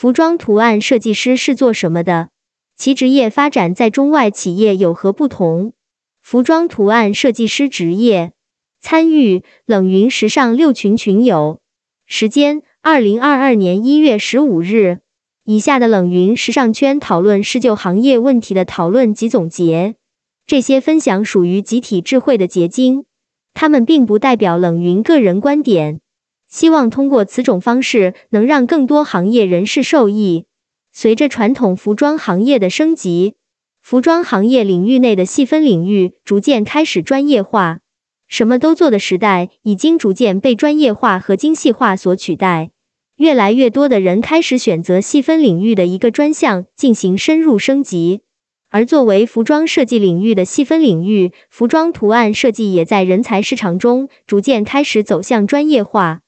服装图案设计师是做什么的？其职业发展在中外企业有何不同？服装图案设计师职业参与冷云时尚六群群友，时间二零二二年一月十五日。以下的冷云时尚圈讨论是就行业问题的讨论及总结，这些分享属于集体智慧的结晶，他们并不代表冷云个人观点。希望通过此种方式，能让更多行业人士受益。随着传统服装行业的升级，服装行业领域内的细分领域逐渐开始专业化，什么都做的时代已经逐渐被专业化和精细化所取代。越来越多的人开始选择细分领域的一个专项进行深入升级，而作为服装设计领域的细分领域，服装图案设计也在人才市场中逐渐开始走向专业化。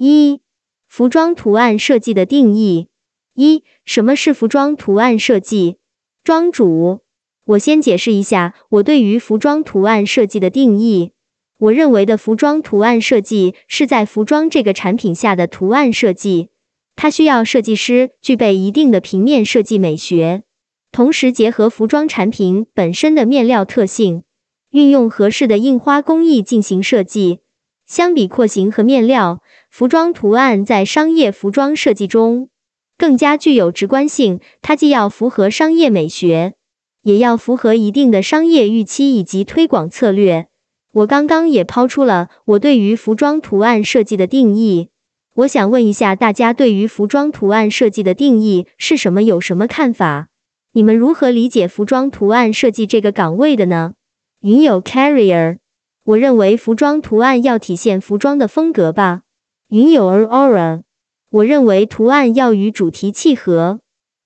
一、服装图案设计的定义。一、什么是服装图案设计？庄主，我先解释一下我对于服装图案设计的定义。我认为的服装图案设计是在服装这个产品下的图案设计，它需要设计师具备一定的平面设计美学，同时结合服装产品本身的面料特性，运用合适的印花工艺进行设计。相比廓形和面料，服装图案在商业服装设计中更加具有直观性，它既要符合商业美学，也要符合一定的商业预期以及推广策略。我刚刚也抛出了我对于服装图案设计的定义，我想问一下大家对于服装图案设计的定义是什么？有什么看法？你们如何理解服装图案设计这个岗位的呢？云友 Carrier，我认为服装图案要体现服装的风格吧。云友 Aura，我认为图案要与主题契合。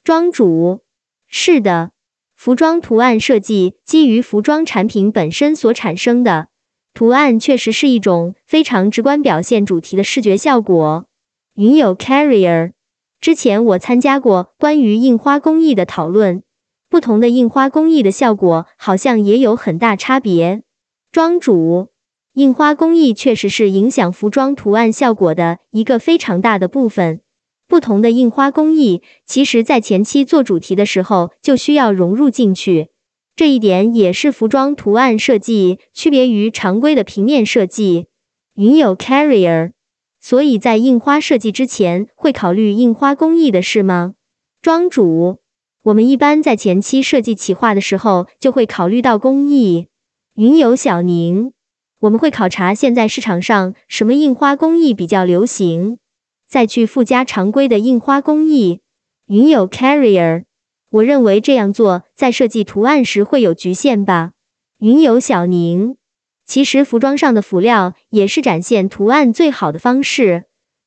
庄主，是的，服装图案设计基于服装产品本身所产生的。图案确实是一种非常直观表现主题的视觉效果。云有 Carrier，之前我参加过关于印花工艺的讨论，不同的印花工艺的效果好像也有很大差别。庄主，印花工艺确实是影响服装图案效果的一个非常大的部分。不同的印花工艺，其实在前期做主题的时候就需要融入进去。这一点也是服装图案设计区别于常规的平面设计。云友 Carrier，所以在印花设计之前会考虑印花工艺的事吗？庄主，我们一般在前期设计企划的时候就会考虑到工艺。云友小宁，我们会考察现在市场上什么印花工艺比较流行，再去附加常规的印花工艺。云友 Carrier。我认为这样做在设计图案时会有局限吧。云友小宁，其实服装上的辅料也是展现图案最好的方式。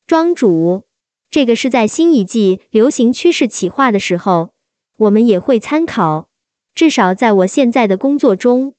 庄主，这个是在新一季流行趋势企划的时候，我们也会参考。至少在我现在的工作中，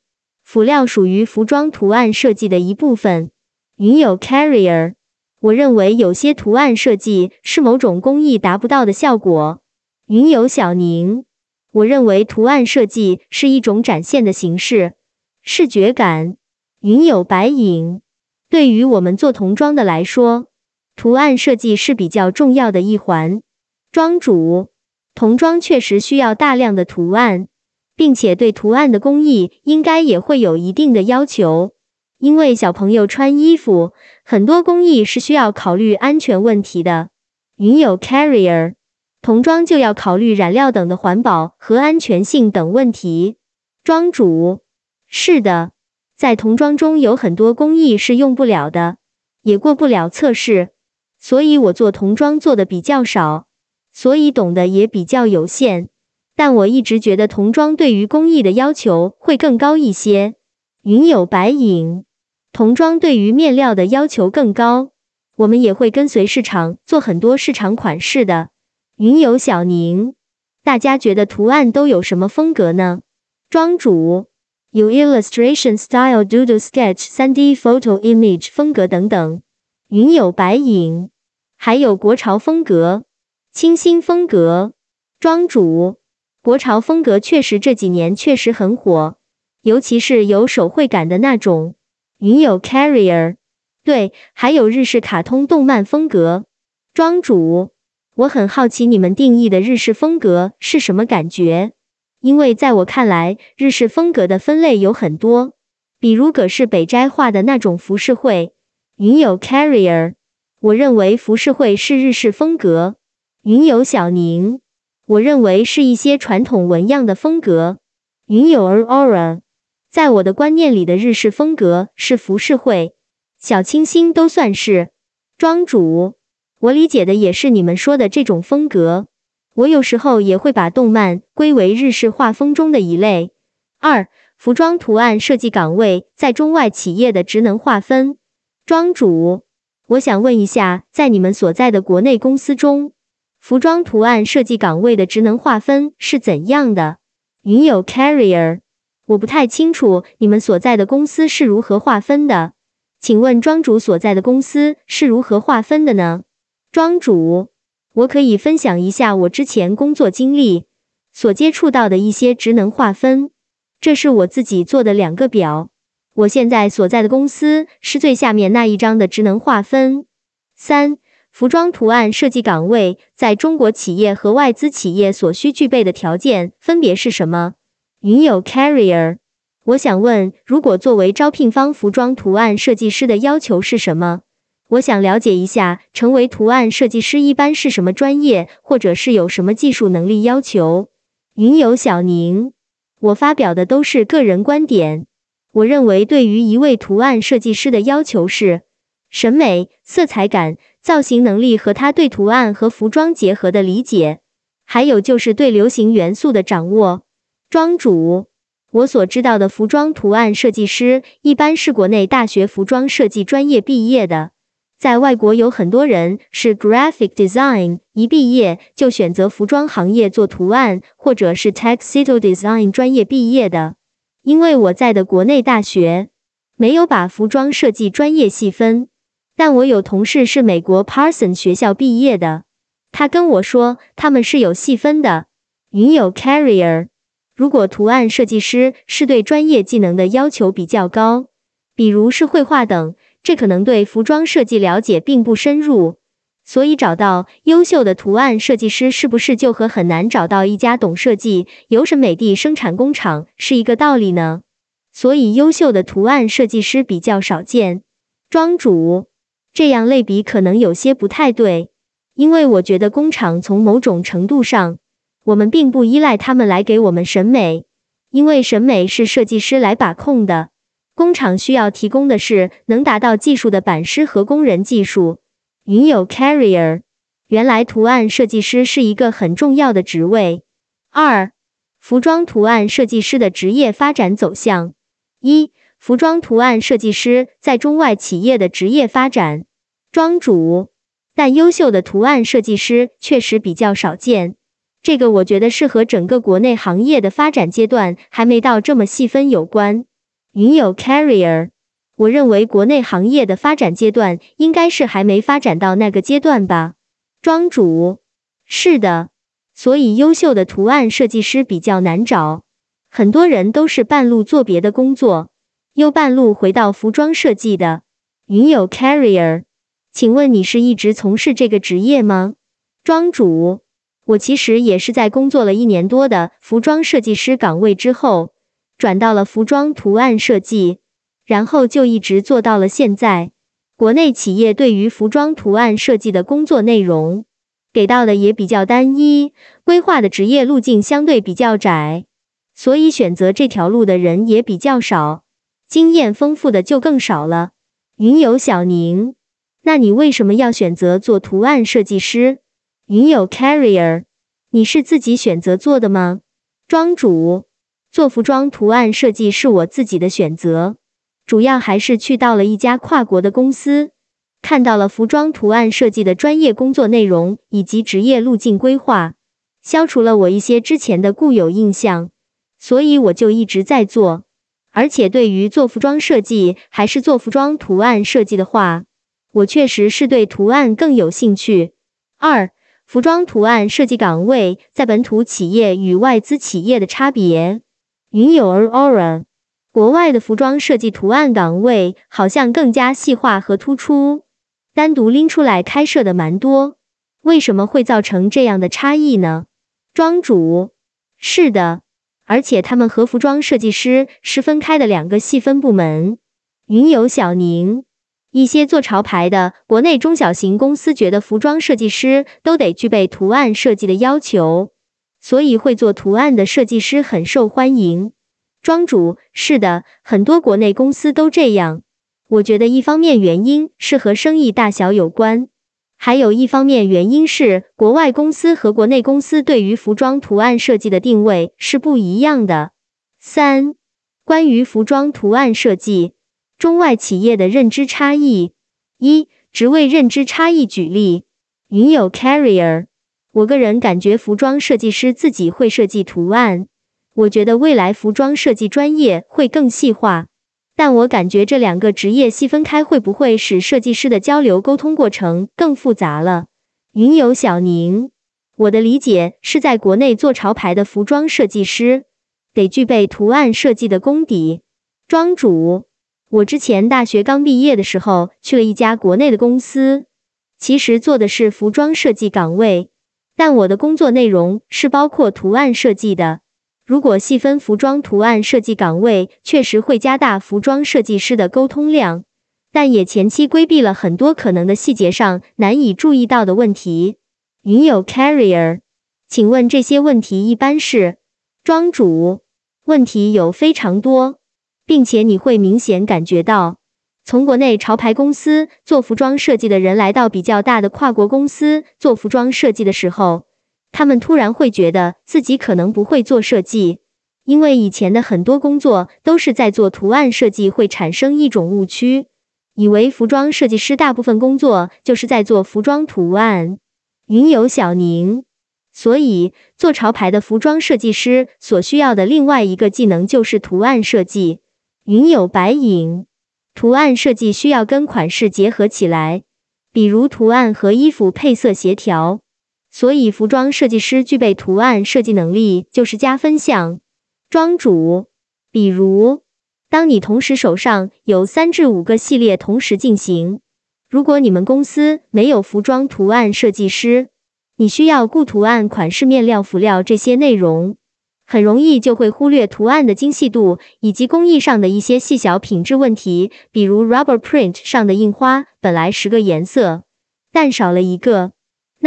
辅料属于服装图案设计的一部分。云友 Carrier，我认为有些图案设计是某种工艺达不到的效果。云友小宁，我认为图案设计是一种展现的形式，视觉感。云友白影，对于我们做童装的来说，图案设计是比较重要的一环。庄主，童装确实需要大量的图案，并且对图案的工艺应该也会有一定的要求，因为小朋友穿衣服，很多工艺是需要考虑安全问题的。云友 Carrier。童装就要考虑染料等的环保和安全性等问题。庄主，是的，在童装中有很多工艺是用不了的，也过不了测试，所以我做童装做的比较少，所以懂得也比较有限。但我一直觉得童装对于工艺的要求会更高一些。云有白影，童装对于面料的要求更高，我们也会跟随市场做很多市场款式的。云友小宁，大家觉得图案都有什么风格呢？庄主有 illustration style、doodle sketch、3D photo image 风格等等。云友白影，还有国潮风格、清新风格。庄主，国潮风格确实这几年确实很火，尤其是有手绘感的那种。云友 carrier，对，还有日式卡通动漫风格。庄主。我很好奇你们定义的日式风格是什么感觉？因为在我看来，日式风格的分类有很多，比如葛饰北斋画的那种浮世绘。云有 Carrier，我认为浮世绘是日式风格。云有小宁，我认为是一些传统纹样的风格。云有 Aura，在我的观念里的日式风格是浮世绘，小清新都算是。庄主。我理解的也是你们说的这种风格。我有时候也会把动漫归为日式画风中的一类。二、服装图案设计岗位在中外企业的职能划分。庄主，我想问一下，在你们所在的国内公司中，服装图案设计岗位的职能划分是怎样的？云有 Carrier，我不太清楚你们所在的公司是如何划分的，请问庄主所在的公司是如何划分的呢？庄主，我可以分享一下我之前工作经历所接触到的一些职能划分。这是我自己做的两个表。我现在所在的公司是最下面那一张的职能划分。三、服装图案设计岗位在中国企业和外资企业所需具备的条件分别是什么？云有 Carrier，我想问，如果作为招聘方，服装图案设计师的要求是什么？我想了解一下，成为图案设计师一般是什么专业，或者是有什么技术能力要求？云有小宁，我发表的都是个人观点。我认为，对于一位图案设计师的要求是审美、色彩感、造型能力和他对图案和服装结合的理解，还有就是对流行元素的掌握。庄主，我所知道的服装图案设计师一般是国内大学服装设计专业毕业的。在外国有很多人是 graphic design，一毕业就选择服装行业做图案，或者是 textile design 专业毕业的。因为我在的国内大学没有把服装设计专业细分，但我有同事是美国 Parson 学校毕业的，他跟我说他们是有细分的。云有 Carrier，如果图案设计师是对专业技能的要求比较高，比如是绘画等。这可能对服装设计了解并不深入，所以找到优秀的图案设计师是不是就和很难找到一家懂设计、有审美的生产工厂是一个道理呢？所以优秀的图案设计师比较少见。庄主，这样类比可能有些不太对，因为我觉得工厂从某种程度上，我们并不依赖他们来给我们审美，因为审美是设计师来把控的。工厂需要提供的是能达到技术的版师和工人技术。云有 Carrier，原来图案设计师是一个很重要的职位。二、服装图案设计师的职业发展走向。一、服装图案设计师在中外企业的职业发展。庄主，但优秀的图案设计师确实比较少见。这个我觉得是和整个国内行业的发展阶段还没到这么细分有关。云有 Carrier，我认为国内行业的发展阶段应该是还没发展到那个阶段吧。庄主，是的，所以优秀的图案设计师比较难找，很多人都是半路做别的工作，又半路回到服装设计的。云友 Carrier，请问你是一直从事这个职业吗？庄主，我其实也是在工作了一年多的服装设计师岗位之后。转到了服装图案设计，然后就一直做到了现在。国内企业对于服装图案设计的工作内容给到的也比较单一，规划的职业路径相对比较窄，所以选择这条路的人也比较少，经验丰富的就更少了。云有小宁，那你为什么要选择做图案设计师？云有 Carrier，你是自己选择做的吗？庄主。做服装图案设计是我自己的选择，主要还是去到了一家跨国的公司，看到了服装图案设计的专业工作内容以及职业路径规划，消除了我一些之前的固有印象，所以我就一直在做。而且对于做服装设计还是做服装图案设计的话，我确实是对图案更有兴趣。二、服装图案设计岗位在本土企业与外资企业的差别。云有 Aura，国外的服装设计图案岗位好像更加细化和突出，单独拎出来开设的蛮多。为什么会造成这样的差异呢？庄主，是的，而且他们和服装设计师是分开的两个细分部门。云游小宁，一些做潮牌的国内中小型公司觉得服装设计师都得具备图案设计的要求，所以会做图案的设计师很受欢迎。庄主，是的，很多国内公司都这样。我觉得一方面原因是和生意大小有关。还有一方面原因是，国外公司和国内公司对于服装图案设计的定位是不一样的。三、关于服装图案设计，中外企业的认知差异。一、职位认知差异。举例，云有 Carrier，我个人感觉服装设计师自己会设计图案，我觉得未来服装设计专业会更细化。但我感觉这两个职业细分开会不会使设计师的交流沟通过程更复杂了？云游小宁，我的理解是在国内做潮牌的服装设计师得具备图案设计的功底。庄主，我之前大学刚毕业的时候去了一家国内的公司，其实做的是服装设计岗位，但我的工作内容是包括图案设计的。如果细分服装图案设计岗位，确实会加大服装设计师的沟通量，但也前期规避了很多可能的细节上难以注意到的问题。云友 Carrier，请问这些问题一般是？庄主，问题有非常多，并且你会明显感觉到，从国内潮牌公司做服装设计的人来到比较大的跨国公司做服装设计的时候。他们突然会觉得自己可能不会做设计，因为以前的很多工作都是在做图案设计，会产生一种误区，以为服装设计师大部分工作就是在做服装图案。云游小宁，所以做潮牌的服装设计师所需要的另外一个技能就是图案设计。云有白影，图案设计需要跟款式结合起来，比如图案和衣服配色协调。所以，服装设计师具备图案设计能力就是加分项。庄主，比如，当你同时手上有三至五个系列同时进行，如果你们公司没有服装图案设计师，你需要顾图案、款式、面料、辅料这些内容，很容易就会忽略图案的精细度以及工艺上的一些细小品质问题。比如，rubber print 上的印花本来十个颜色，但少了一个。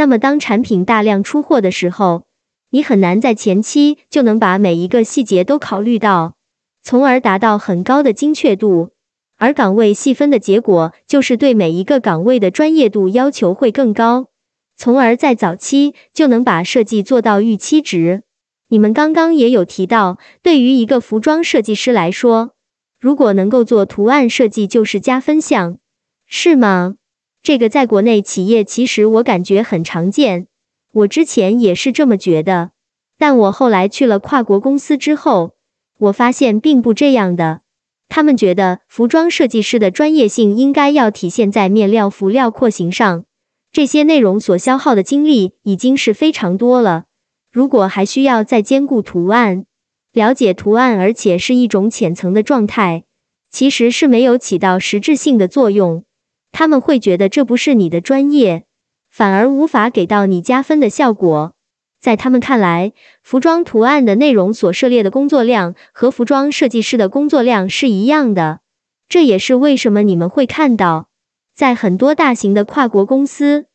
那么，当产品大量出货的时候，你很难在前期就能把每一个细节都考虑到，从而达到很高的精确度。而岗位细分的结果，就是对每一个岗位的专业度要求会更高，从而在早期就能把设计做到预期值。你们刚刚也有提到，对于一个服装设计师来说，如果能够做图案设计，就是加分项，是吗？这个在国内企业其实我感觉很常见，我之前也是这么觉得，但我后来去了跨国公司之后，我发现并不这样的。他们觉得服装设计师的专业性应该要体现在面料、辅料、廓形上，这些内容所消耗的精力已经是非常多了。如果还需要再兼顾图案，了解图案，而且是一种浅层的状态，其实是没有起到实质性的作用。他们会觉得这不是你的专业，反而无法给到你加分的效果。在他们看来，服装图案的内容所涉猎的工作量和服装设计师的工作量是一样的。这也是为什么你们会看到，在很多大型的跨国公司，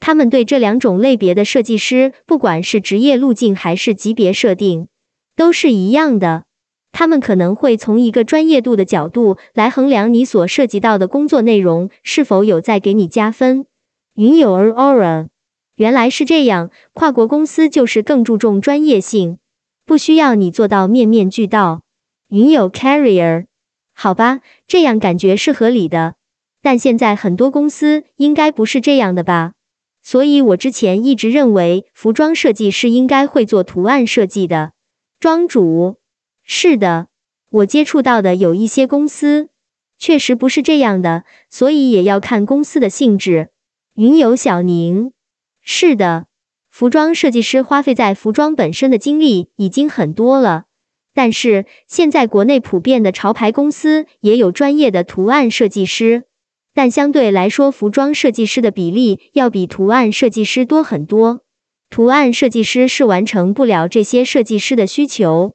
他们对这两种类别的设计师，不管是职业路径还是级别设定，都是一样的。他们可能会从一个专业度的角度来衡量你所涉及到的工作内容是否有在给你加分。云友儿 Aura，原来是这样，跨国公司就是更注重专业性，不需要你做到面面俱到。云友 Carrier，好吧，这样感觉是合理的，但现在很多公司应该不是这样的吧？所以我之前一直认为服装设计是应该会做图案设计的。庄主。是的，我接触到的有一些公司确实不是这样的，所以也要看公司的性质。云游小宁，是的，服装设计师花费在服装本身的精力已经很多了，但是现在国内普遍的潮牌公司也有专业的图案设计师，但相对来说，服装设计师的比例要比图案设计师多很多。图案设计师是完成不了这些设计师的需求，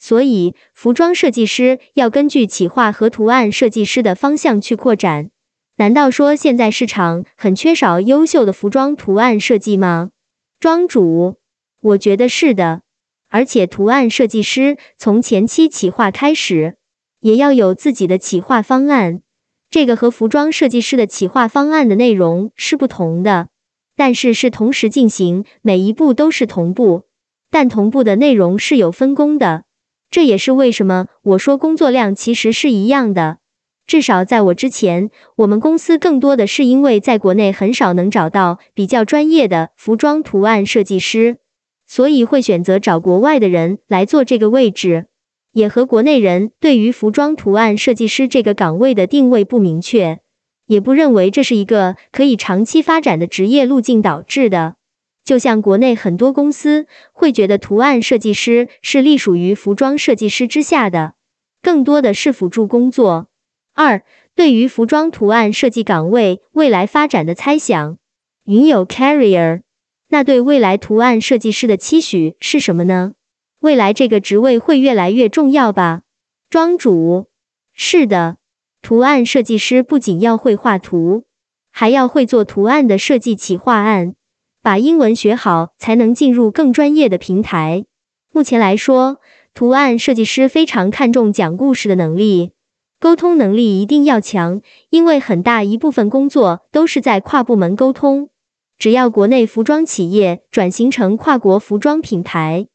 所以服装设计师要根据企划和图案设计师的方向去扩展。难道说现在市场很缺少优秀的服装图案设计吗？庄主，我觉得是的。而且图案设计师从前期企划开始，也要有自己的企划方案。这个和服装设计师的企划方案的内容是不同的。但是是同时进行，每一步都是同步，但同步的内容是有分工的。这也是为什么我说工作量其实是一样的。至少在我之前，我们公司更多的是因为在国内很少能找到比较专业的服装图案设计师，所以会选择找国外的人来做这个位置。也和国内人对于服装图案设计师这个岗位的定位不明确。也不认为这是一个可以长期发展的职业路径导致的。就像国内很多公司会觉得图案设计师是隶属于服装设计师之下的，更多的是辅助工作。二，对于服装图案设计岗位未来发展的猜想，云有 Carrier，那对未来图案设计师的期许是什么呢？未来这个职位会越来越重要吧？庄主，是的。图案设计师不仅要会画图，还要会做图案的设计企划案，把英文学好才能进入更专业的平台。目前来说，图案设计师非常看重讲故事的能力，沟通能力一定要强，因为很大一部分工作都是在跨部门沟通。只要国内服装企业转型成跨国服装品牌，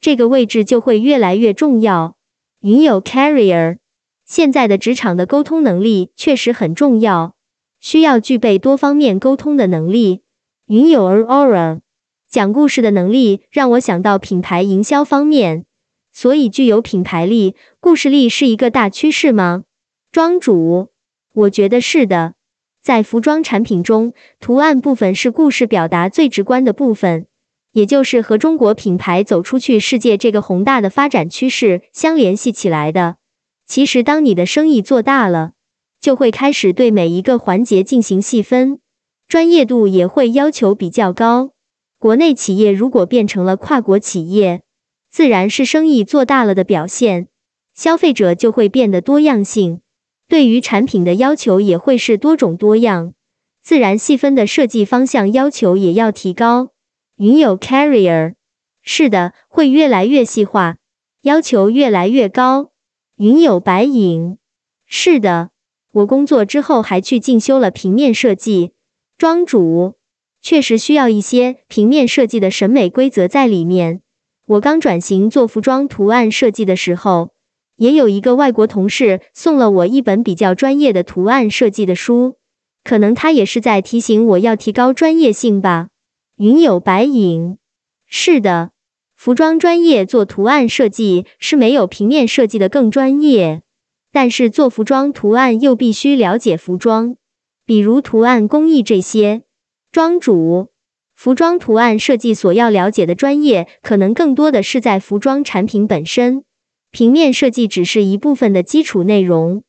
这个位置就会越来越重要。云有 Carrier。现在的职场的沟通能力确实很重要，需要具备多方面沟通的能力。云友儿 Aura 讲故事的能力让我想到品牌营销方面，所以具有品牌力、故事力是一个大趋势吗？庄主，我觉得是的。在服装产品中，图案部分是故事表达最直观的部分，也就是和中国品牌走出去世界这个宏大的发展趋势相联系起来的。其实，当你的生意做大了，就会开始对每一个环节进行细分，专业度也会要求比较高。国内企业如果变成了跨国企业，自然是生意做大了的表现。消费者就会变得多样性，对于产品的要求也会是多种多样，自然细分的设计方向要求也要提高。云有 Carrier，是的，会越来越细化，要求越来越高。云有白影，是的，我工作之后还去进修了平面设计。庄主确实需要一些平面设计的审美规则在里面。我刚转型做服装图案设计的时候，也有一个外国同事送了我一本比较专业的图案设计的书，可能他也是在提醒我要提高专业性吧。云有白影，是的。服装专业做图案设计是没有平面设计的更专业，但是做服装图案又必须了解服装，比如图案工艺这些。庄主，服装图案设计所要了解的专业可能更多的是在服装产品本身，平面设计只是一部分的基础内容。